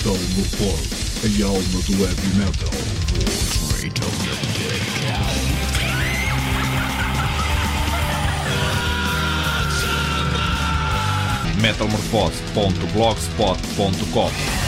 Metal Morfose, a alma do heavy metal. metalmorfose.blogspot.com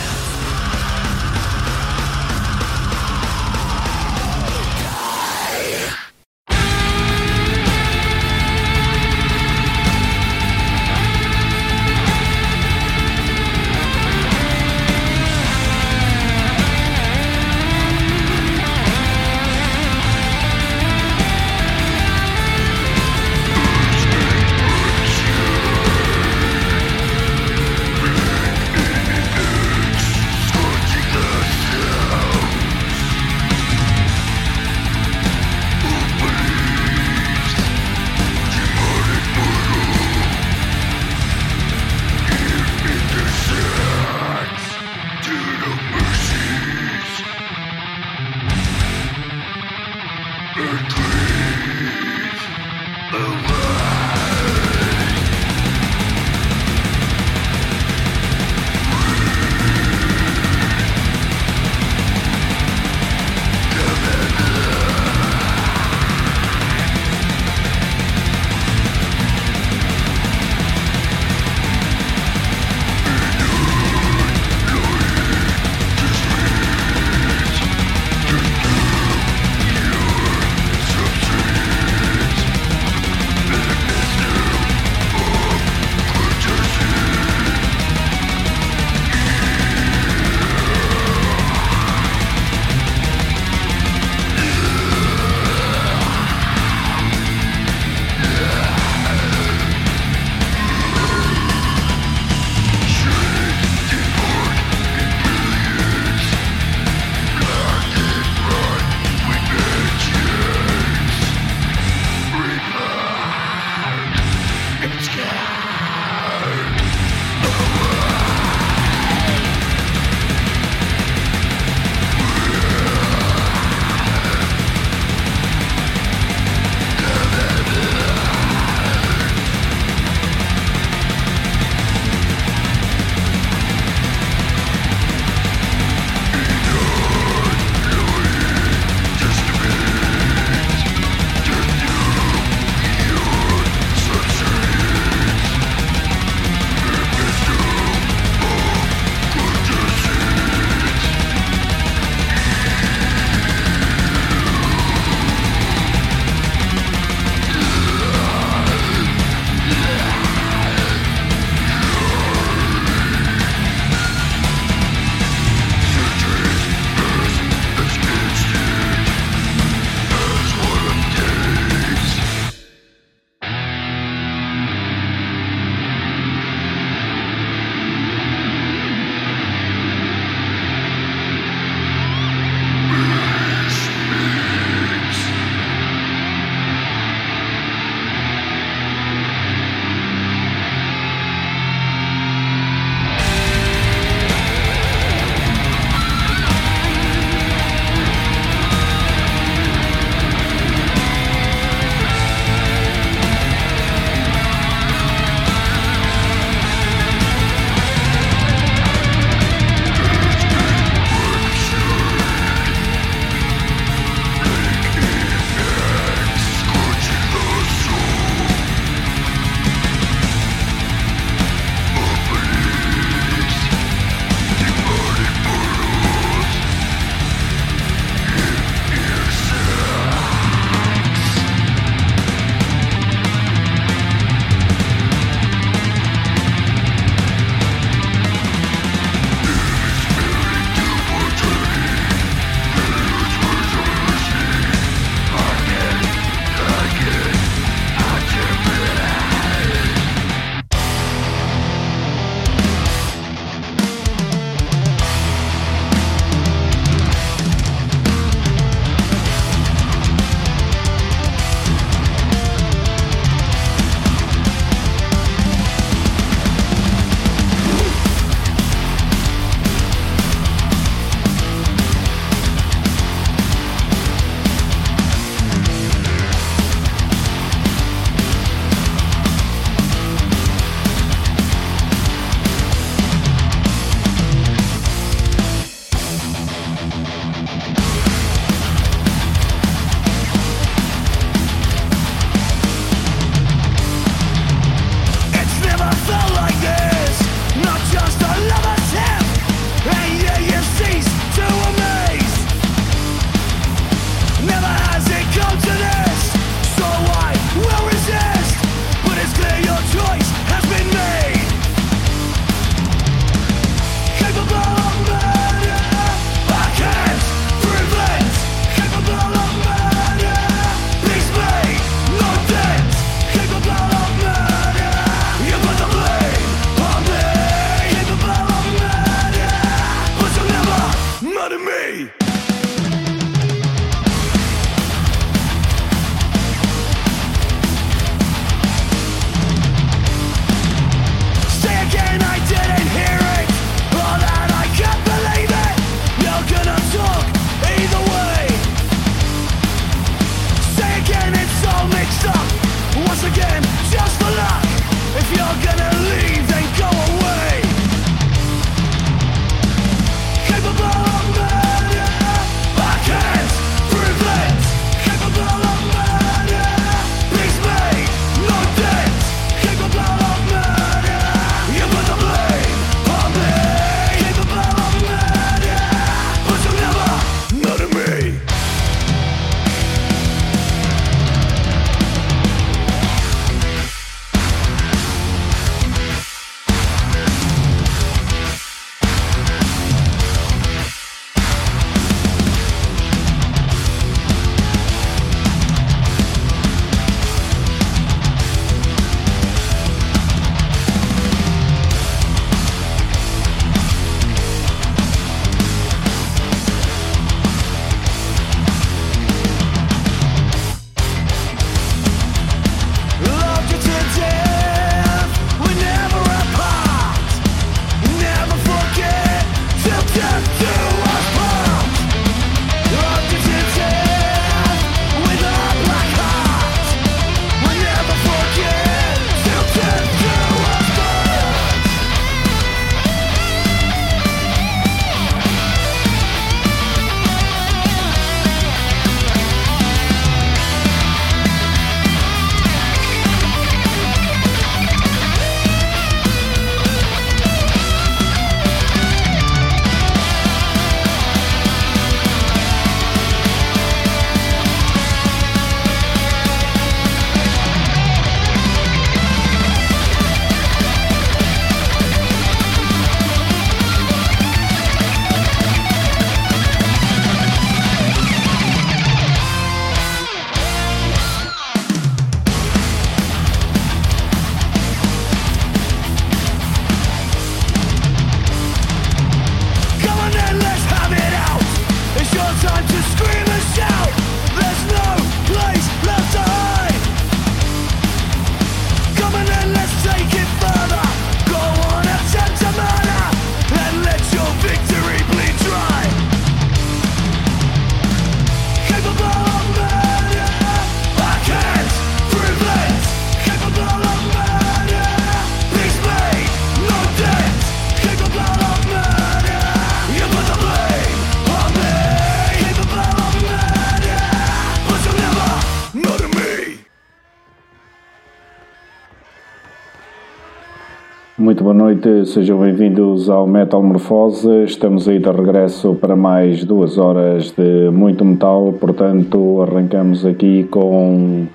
noite, sejam bem-vindos ao Metalmorfose. Estamos aí de regresso para mais duas horas de muito metal, portanto, arrancamos aqui com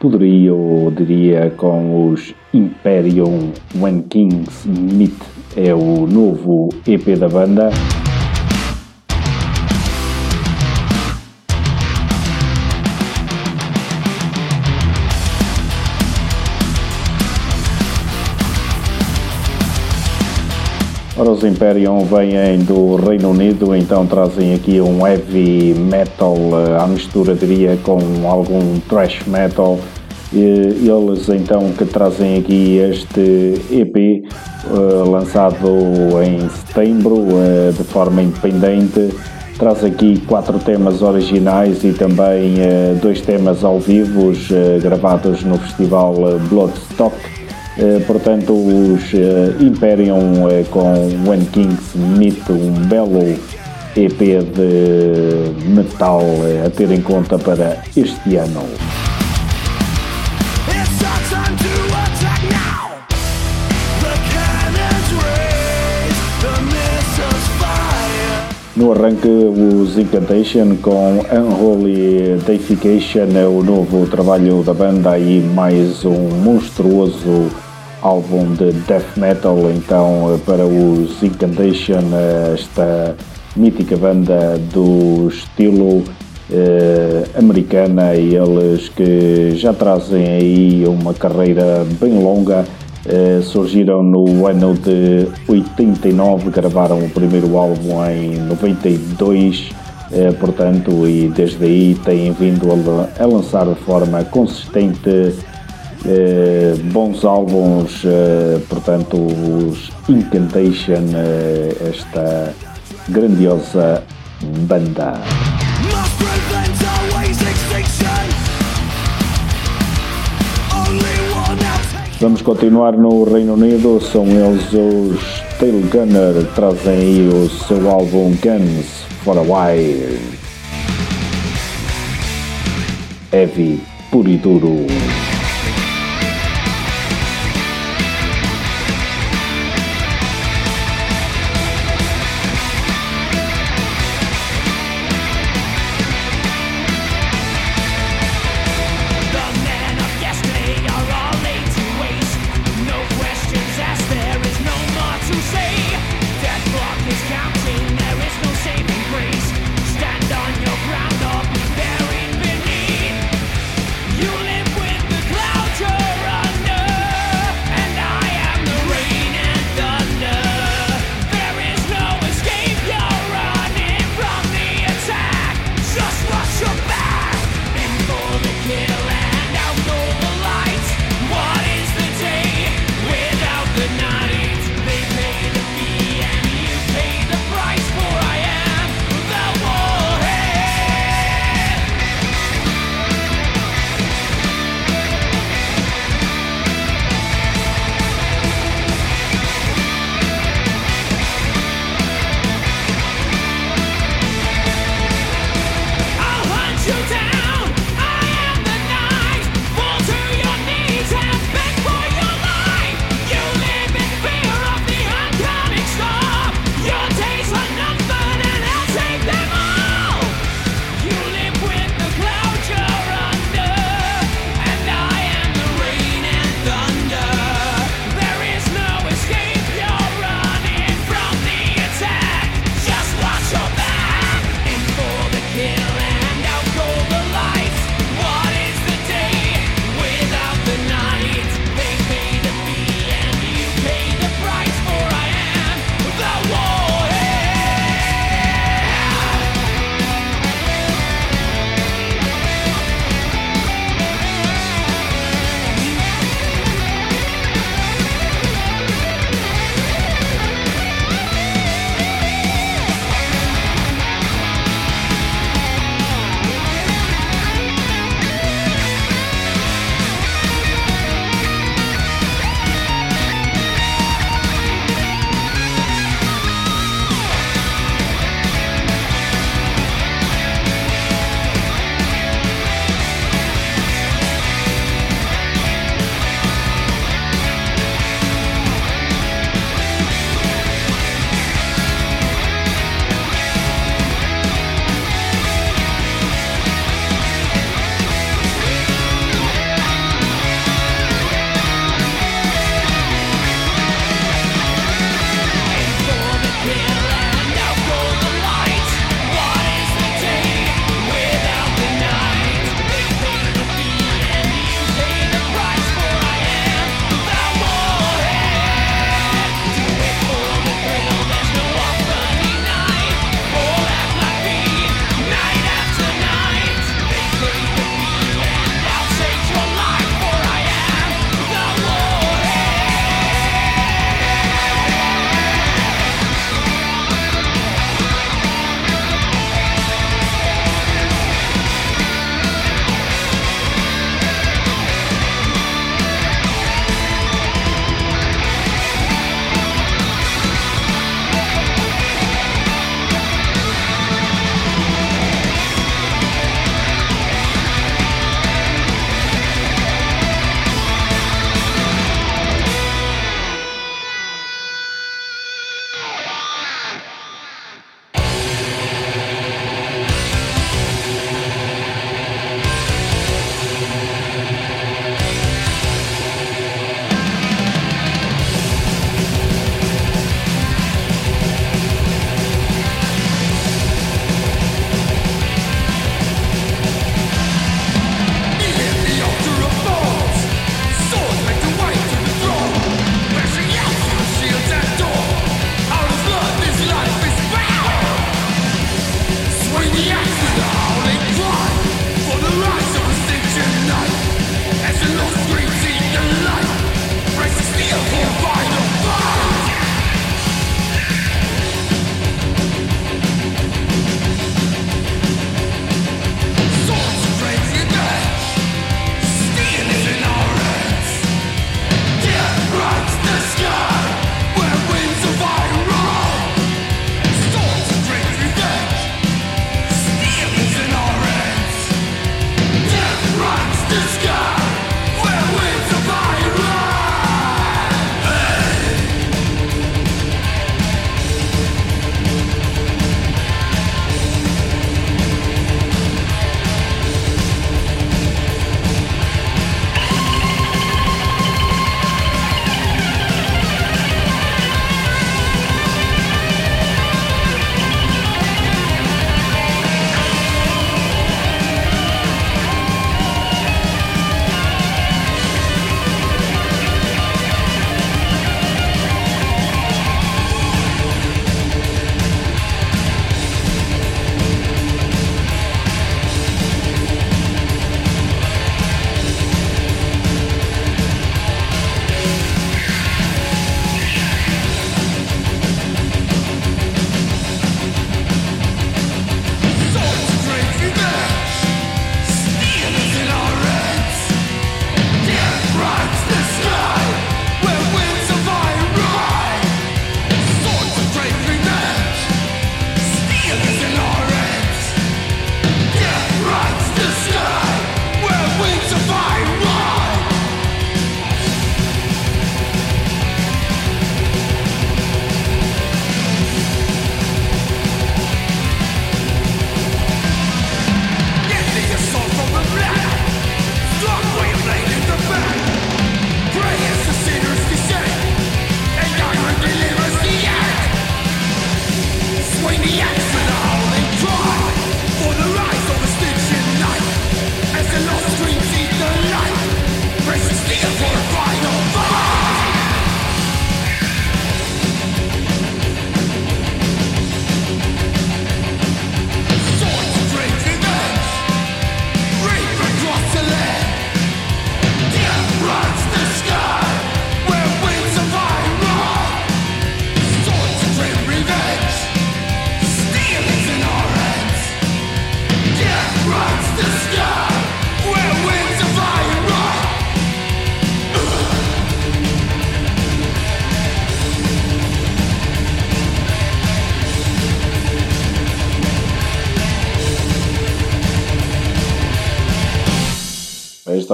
poderio, diria, com os Imperium When Kings Meet, é o novo EP da banda. Ora, os Imperium vêm do Reino Unido, então trazem aqui um heavy metal eh, à mistura, diria, com algum thrash metal. Eles então que trazem aqui este EP eh, lançado em setembro uh, de forma independente. Traz aqui quatro temas originais e também dois temas ao vivo gravados no festival Bloodstock eh, portanto, os eh, Imperium eh, com When Kings Meet, um belo EP de metal a ter em conta para este ano. No arranque, os Incantation com Unholy Deification é o novo trabalho da banda e mais um monstruoso álbum de death metal, então para os Incantation, esta mítica banda do estilo eh, americana, e eles que já trazem aí uma carreira bem longa. Eh, surgiram no ano de 89, gravaram o primeiro álbum em 92, eh, portanto, e desde aí têm vindo a, a lançar de forma consistente eh, bons álbuns, eh, portanto, os Incantation, eh, esta grandiosa banda. Vamos continuar no Reino Unido, são eles os Tail Gunner, trazem aí o seu álbum Guns for a While. Heavy, puro e duro.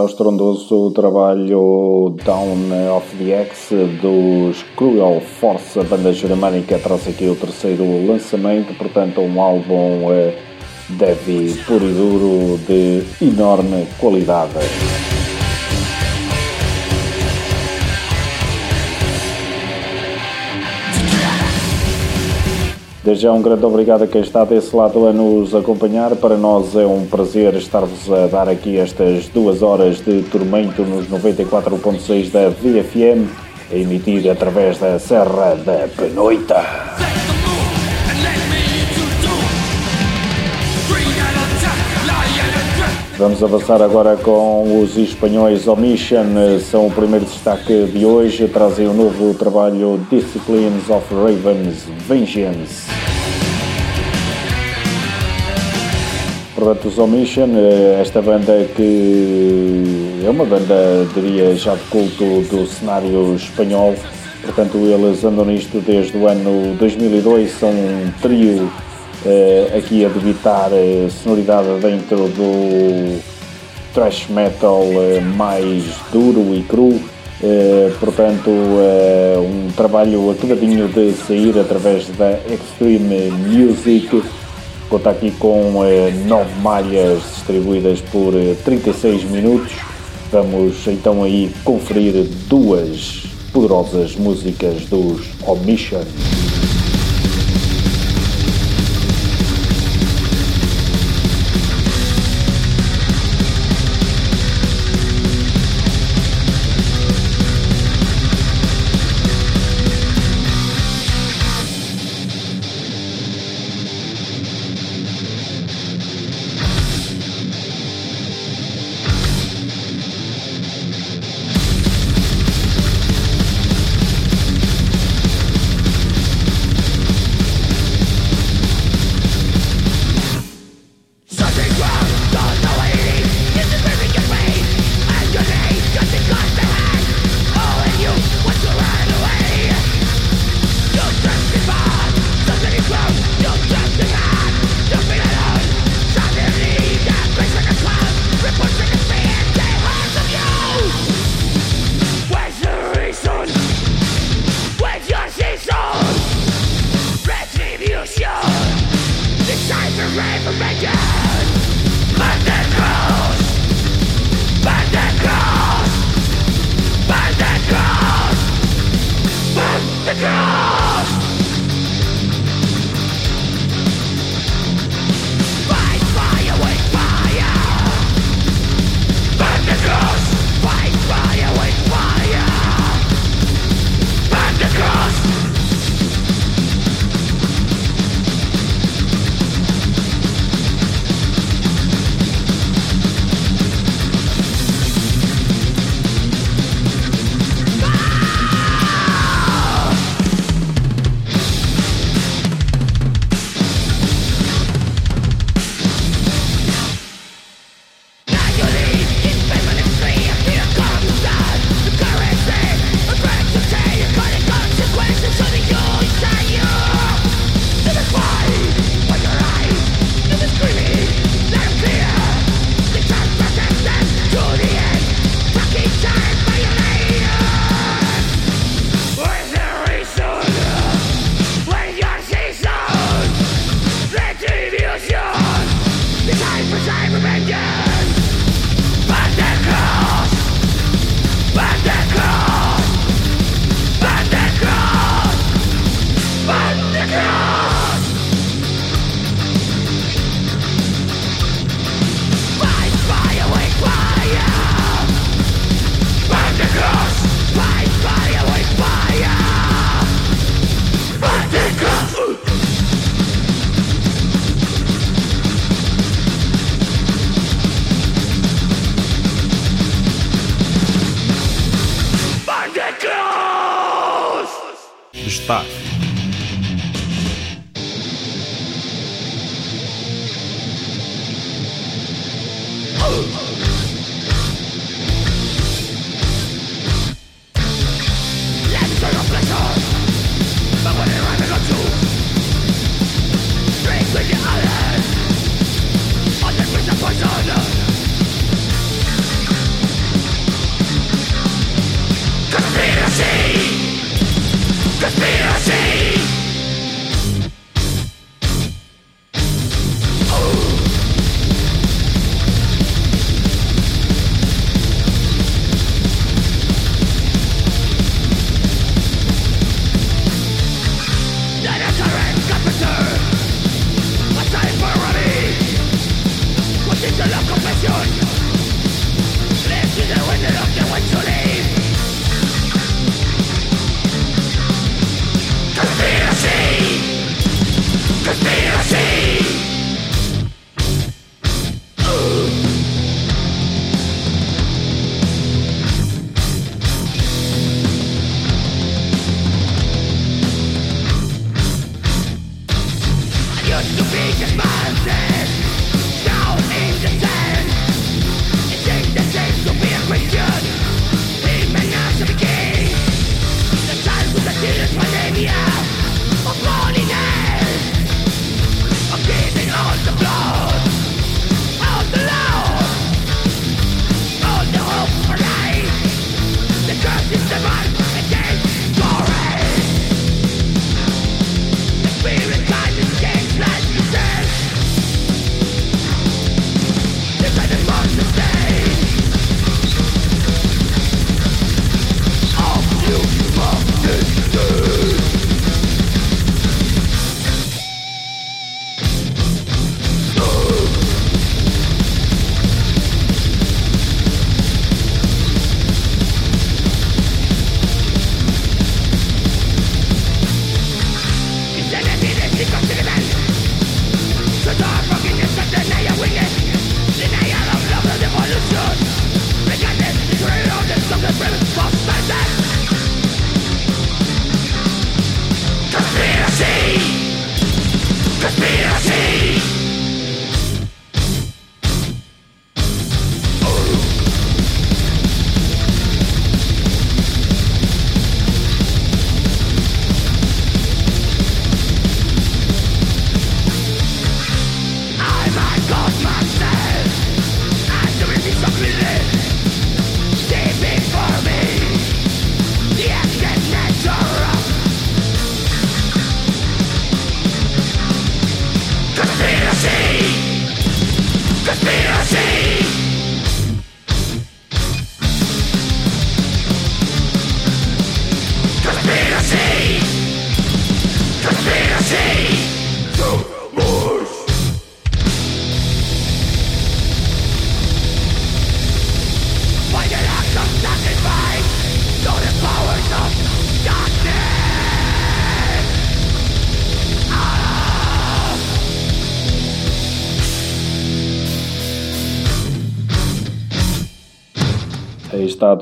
Está o estrondoso trabalho Down of the X dos Cruel Force, a banda germânica traz aqui o terceiro lançamento, portanto um álbum uh, deve puro e duro de enorme qualidade. Desde já um grande obrigado a quem está desse lado a nos acompanhar. Para nós é um prazer estar-vos a dar aqui estas duas horas de tormento nos 94.6 da VFM, a emitir através da Serra da Penoita. Vamos avançar agora com os espanhóis. Omission, são o primeiro destaque de hoje, trazem o um novo trabalho Disciplines of Ravens Vengeance. Portanto, os Omission, eh, esta banda que é uma banda, diria, já de culto do cenário espanhol, portanto, eles andam nisto desde o ano 2002, são um trio uh, aqui a debitar uh, sonoridade dentro do thrash metal uh, mais duro e cru. portanto, um trabalho acabadinho de sair através da Extreme Music. Conta aqui com nove malhas distribuídas por 36 minutos. Vamos então aí conferir duas poderosas músicas dos Omission.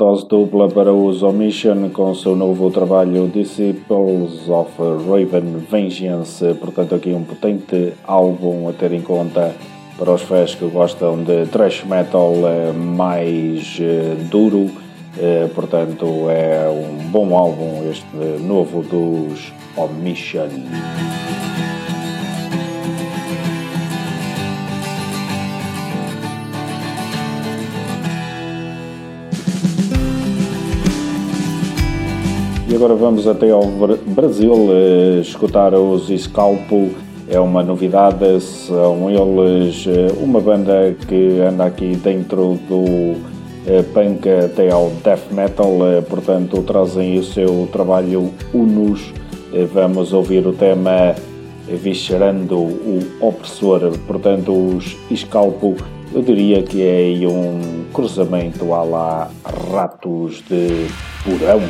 Dose dupla para os Omission com o seu novo trabalho Disciples of Raven Vengeance. Portanto, aqui um potente álbum a ter em conta para os fãs que gostam de thrash metal eh, mais eh, duro. Eh, portanto, é um bom álbum este novo dos Omission. Agora vamos até ao Brasil uh, escutar os Scalpo. É uma novidade, são eles uh, uma banda que anda aqui dentro do uh, punk até ao death metal, portanto trazem o seu trabalho Unus. vamos ouvir o tema Viscerando o Opressor, portanto os Scalpo eu diria que é um cruzamento à lá ratos de porão.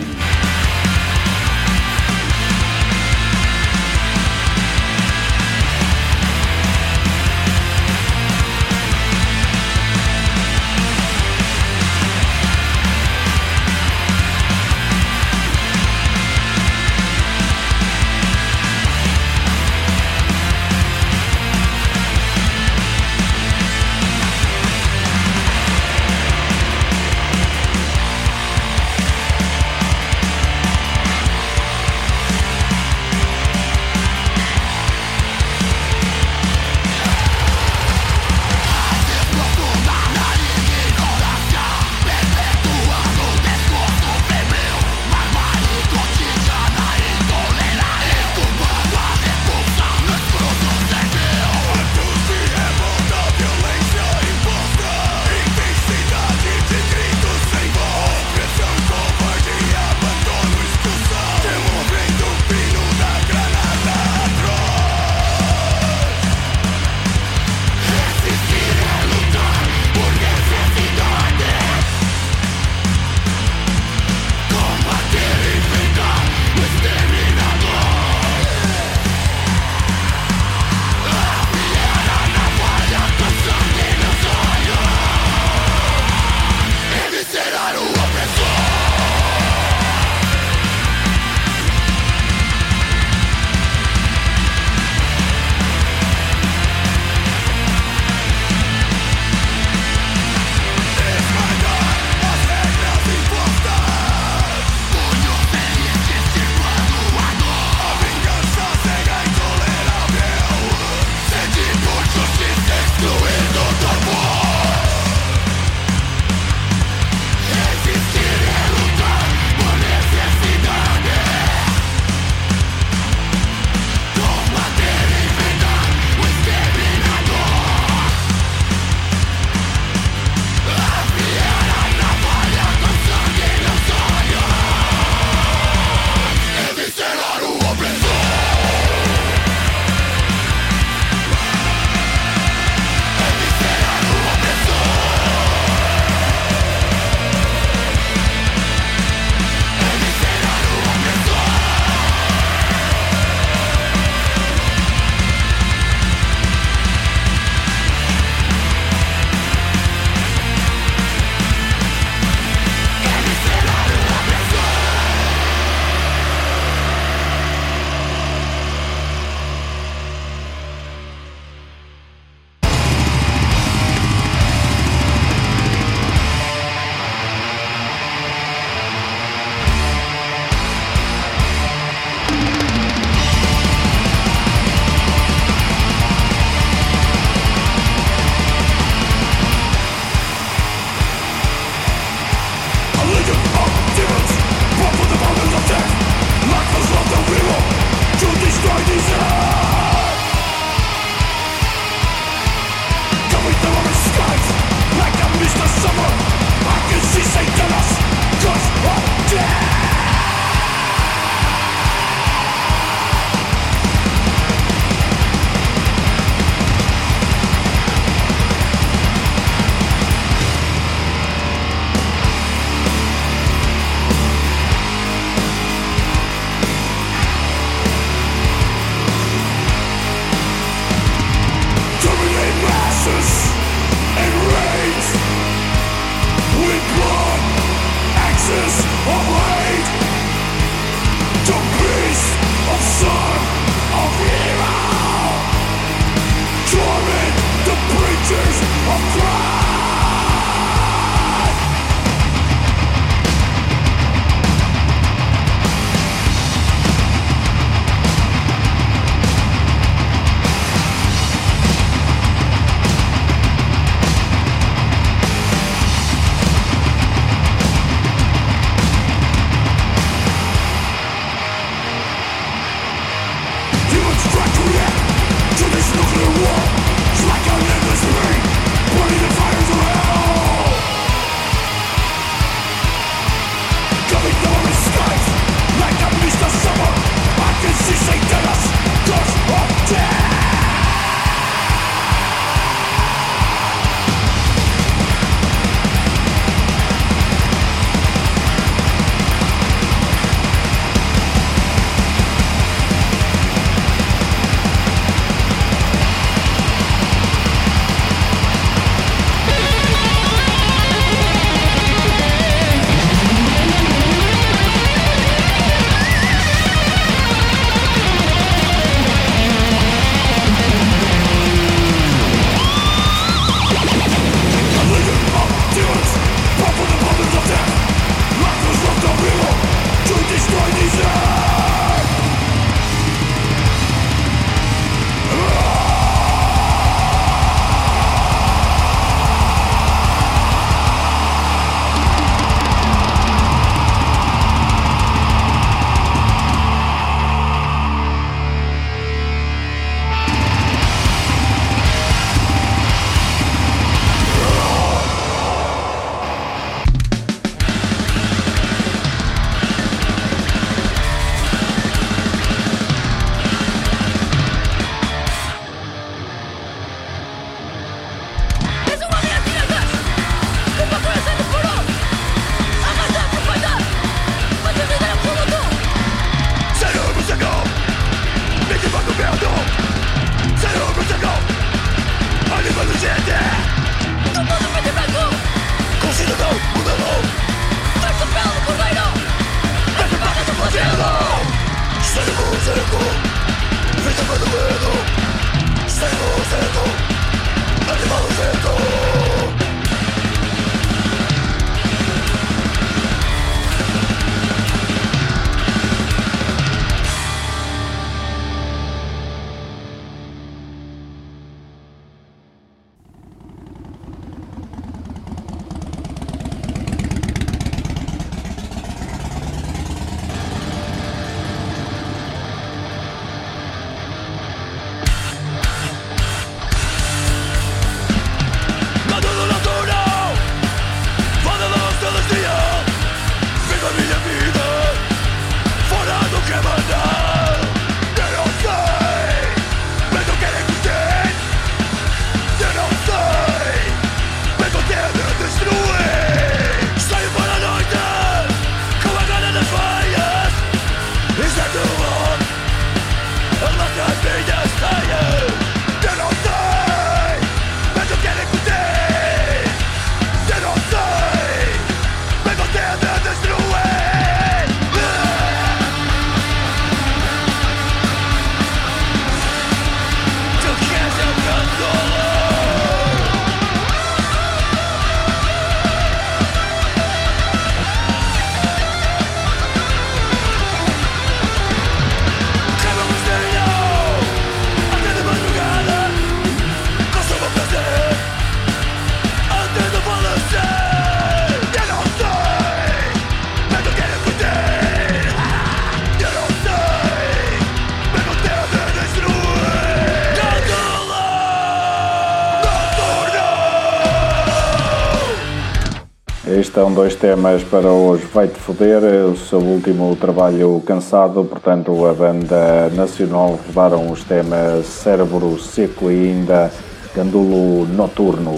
Estão dois temas para hoje. Vai-te foder, o seu último trabalho cansado, portanto, a banda nacional rodaram os temas Cérebro Seco e ainda Gandulo Noturno.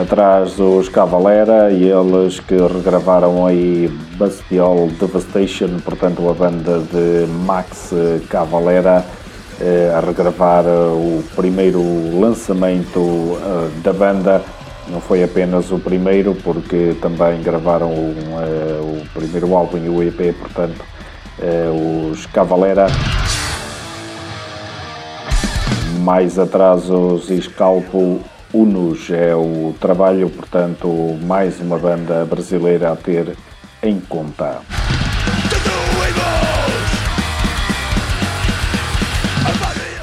Atrás os Cavalera e eles que regravaram aí Bastiol Devastation, portanto, a banda de Max Cavalera a regravar eh, o primeiro lançamento eh, da banda. Não foi apenas o primeiro, porque também gravaram o primeiro álbum e o EP, portanto, os Cavalera. Mais atrás, os Scalpo Unus é o trabalho, portanto, mais uma banda brasileira a ter em conta.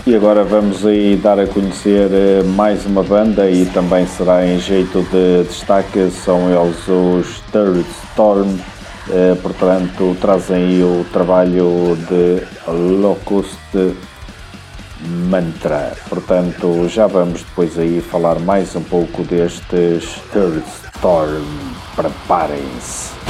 E agora vamos aí dar a conhecer eh, mais uma banda e também será em jeito de destaque, são eles os Third Storm, eh, portanto trazem aí o trabalho de Locust Mantra. Portanto, já vamos depois aí falar mais um pouco destes Third Storm. Preparem-se.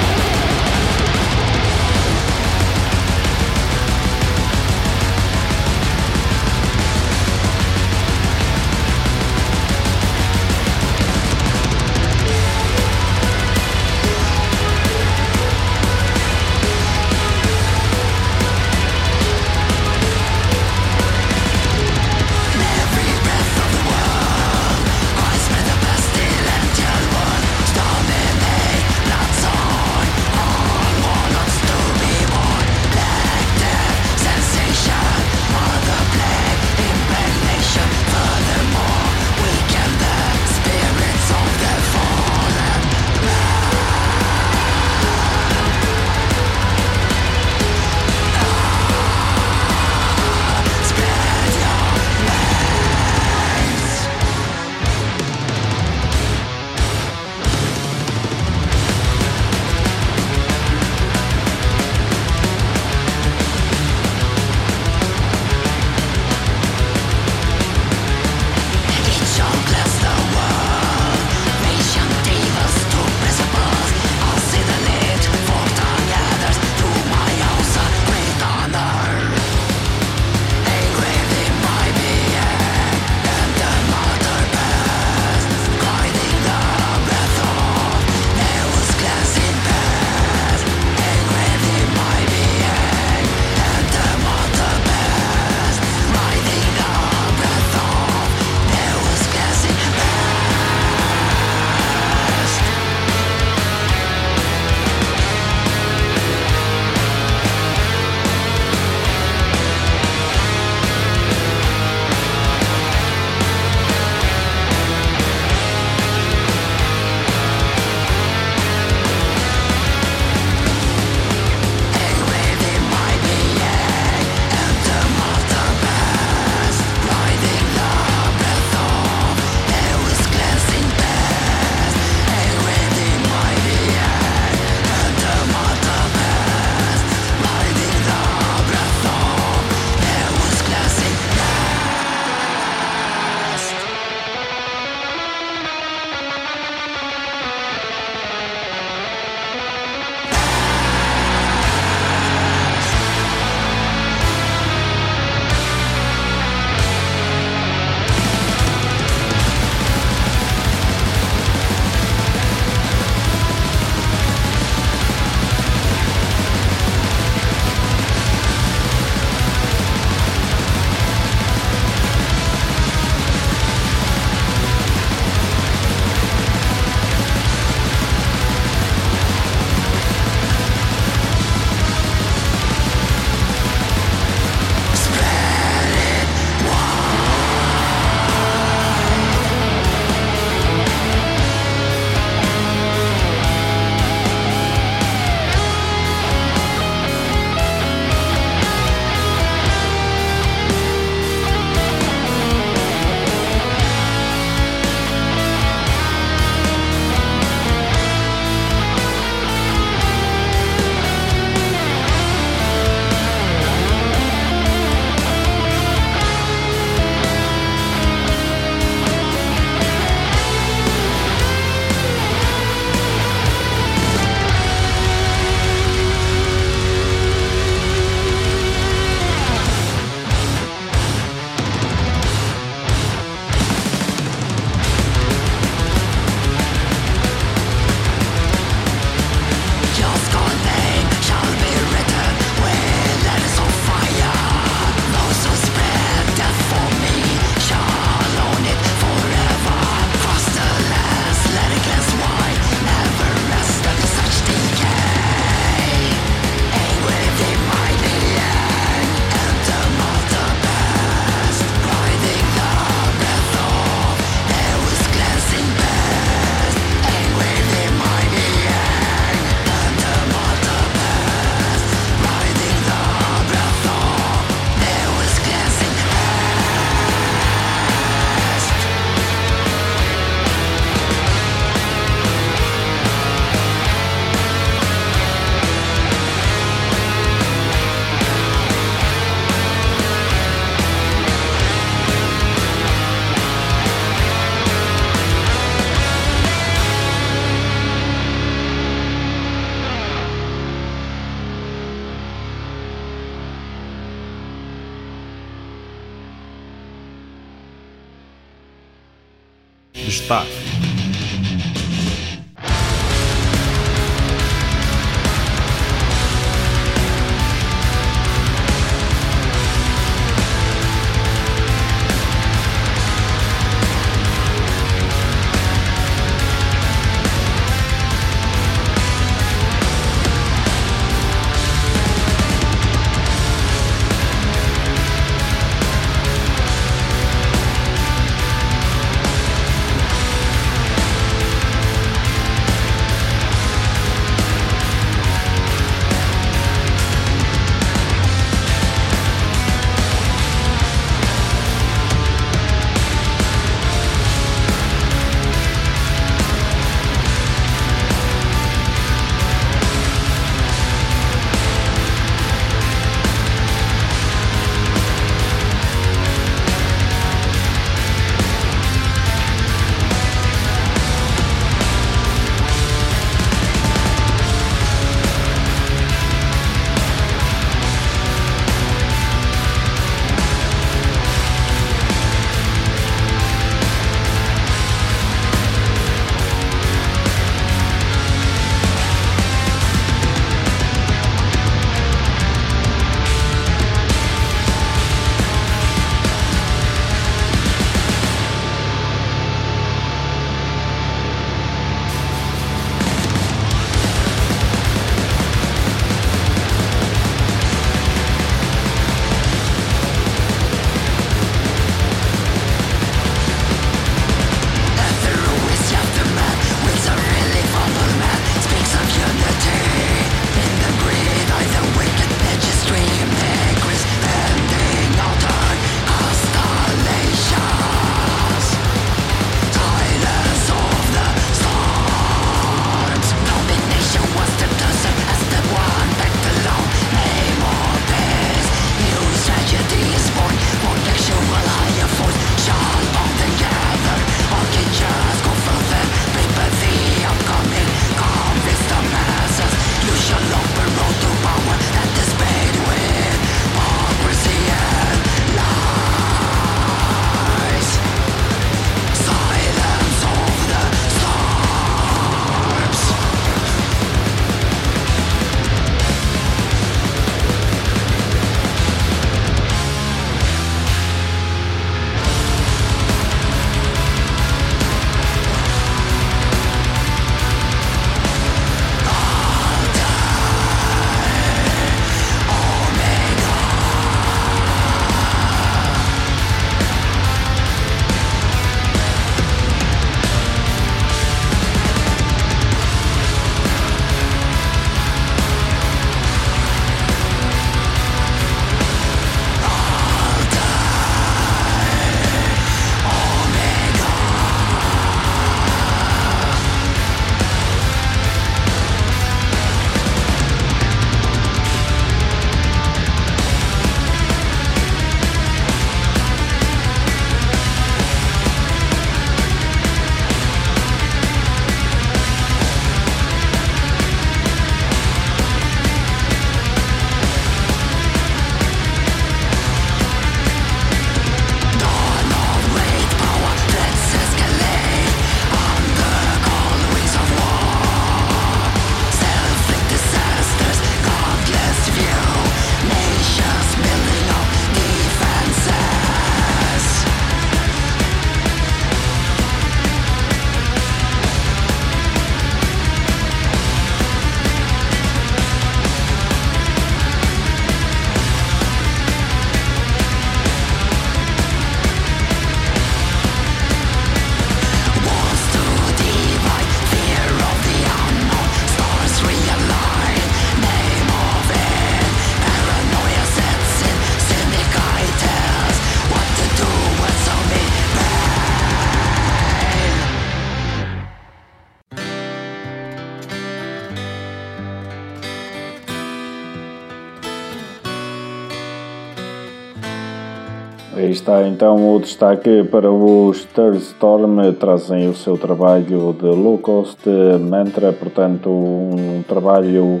Está então o destaque para os Third Storm, trazem o seu trabalho de low cost mantra, portanto um trabalho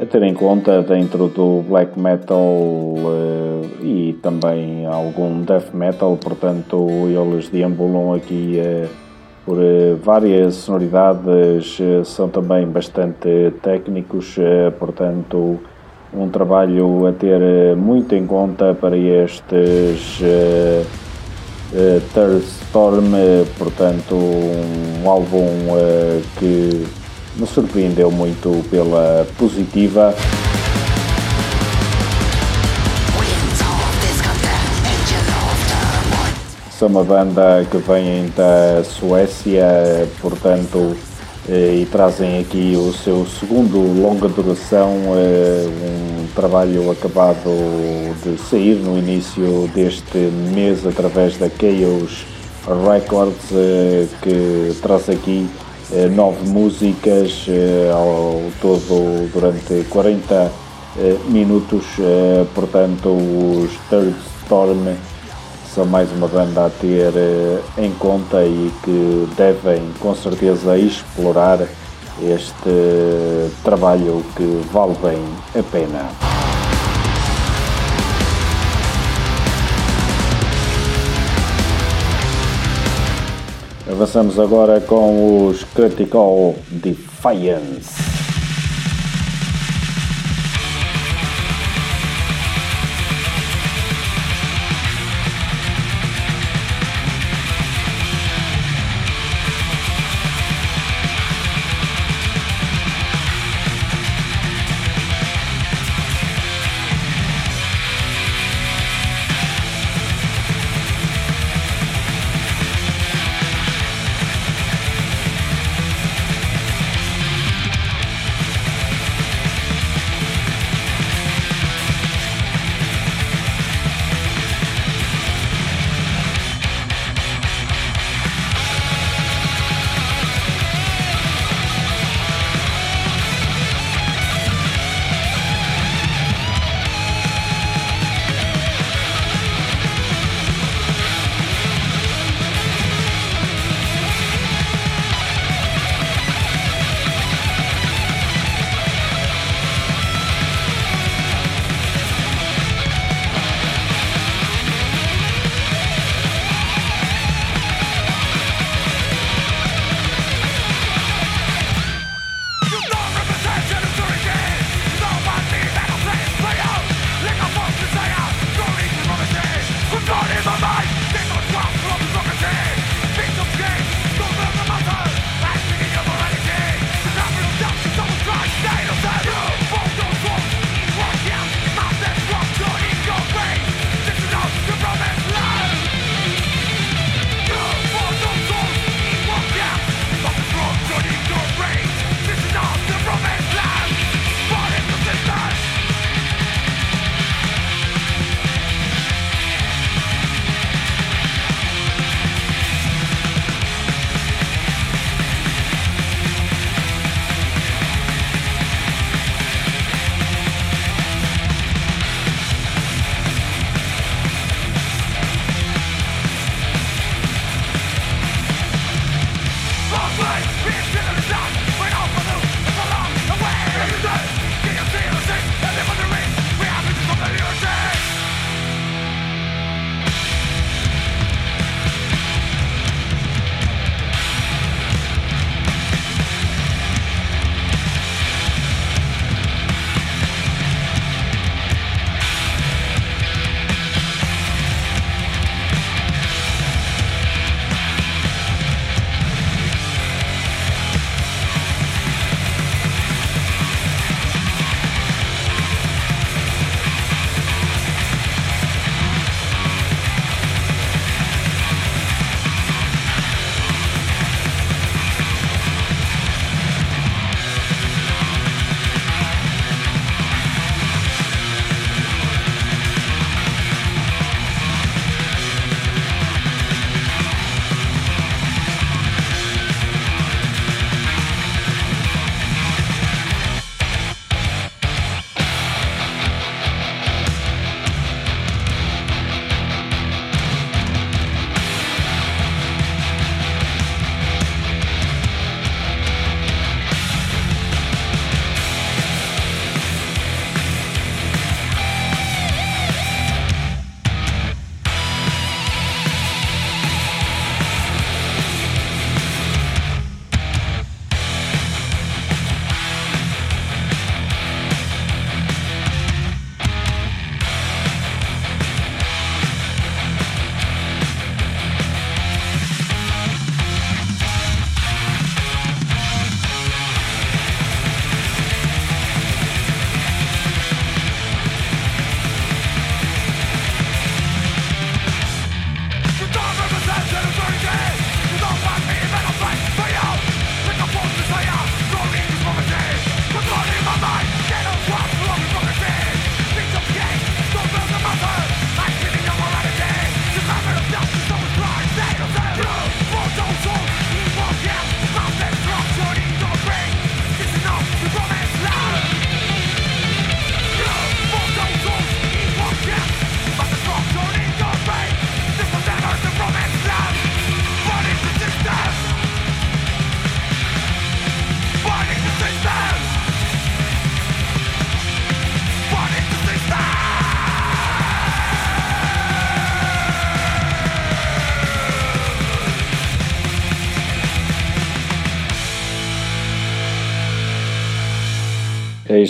a ter em conta dentro do black metal uh, e também algum death metal, portanto eles deambulam aqui uh, por várias sonoridades, são também bastante técnicos, portanto, um trabalho a ter muito em conta para estes Third Storm, portanto, um álbum que me surpreendeu muito pela positiva. São uma banda que vem da Suécia, portanto, eh, e trazem aqui o seu segundo longa duração, eh, um trabalho acabado de sair no início deste mês através da Chaos Records, eh, que traz aqui nove músicas ao todo durante 40 minutos, portanto os Third Storm são mais uma banda a ter eh, em conta e que devem com certeza explorar este trabalho que vale bem a pena. Avançamos agora com os Critical Defiance.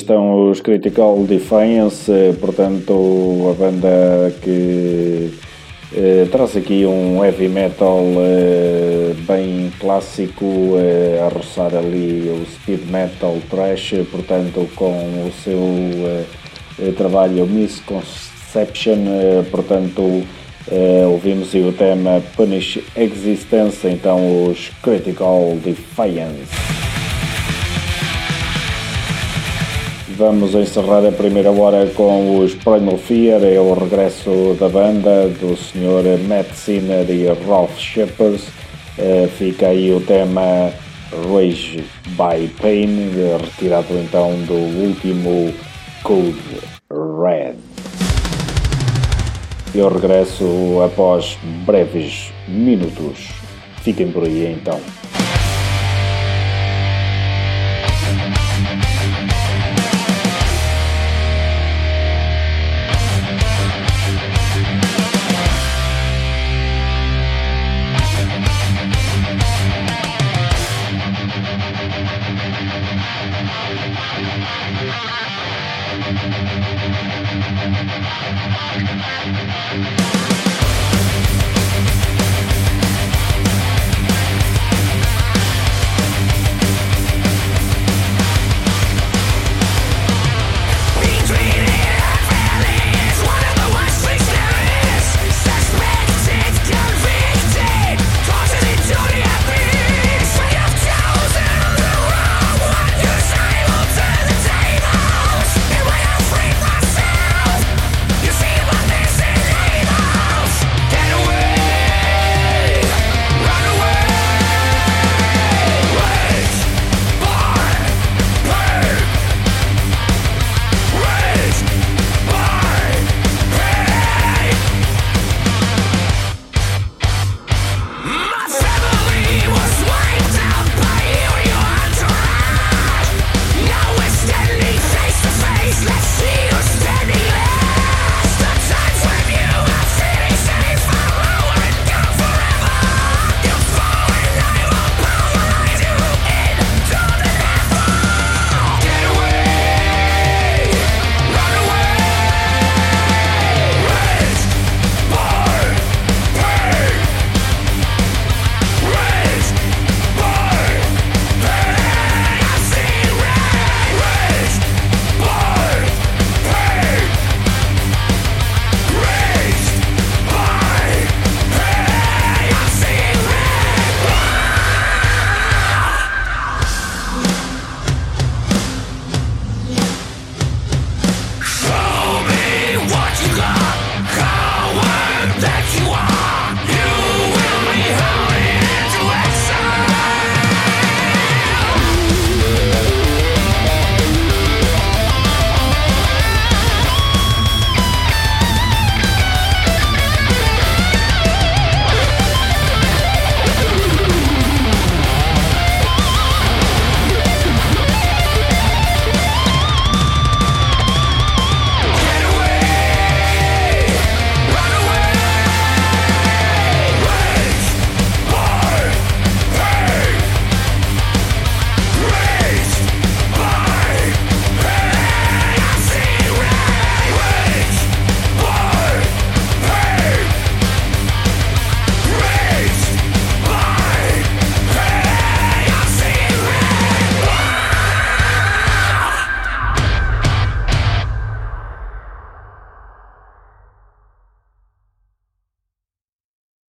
Estão os Critical Defiance, portanto, a banda que eh, traz aqui um heavy metal eh, bem clássico, eh, a roçar ali o speed metal trash, portanto, com o seu eh, eh, trabalho Misconception, eh, portanto, ouvimos o tema Punish Existence, então os Critical Defiance. Vamos encerrar a primeira hora com os Primal Fear, é o regresso da banda do Sr. Matt Sinner e Ralph Shepard. Eh, fica aí o tema Rage by Pain, retirado então do último Code Red. Eu regresso após breves minutos. Fiquem por aí então.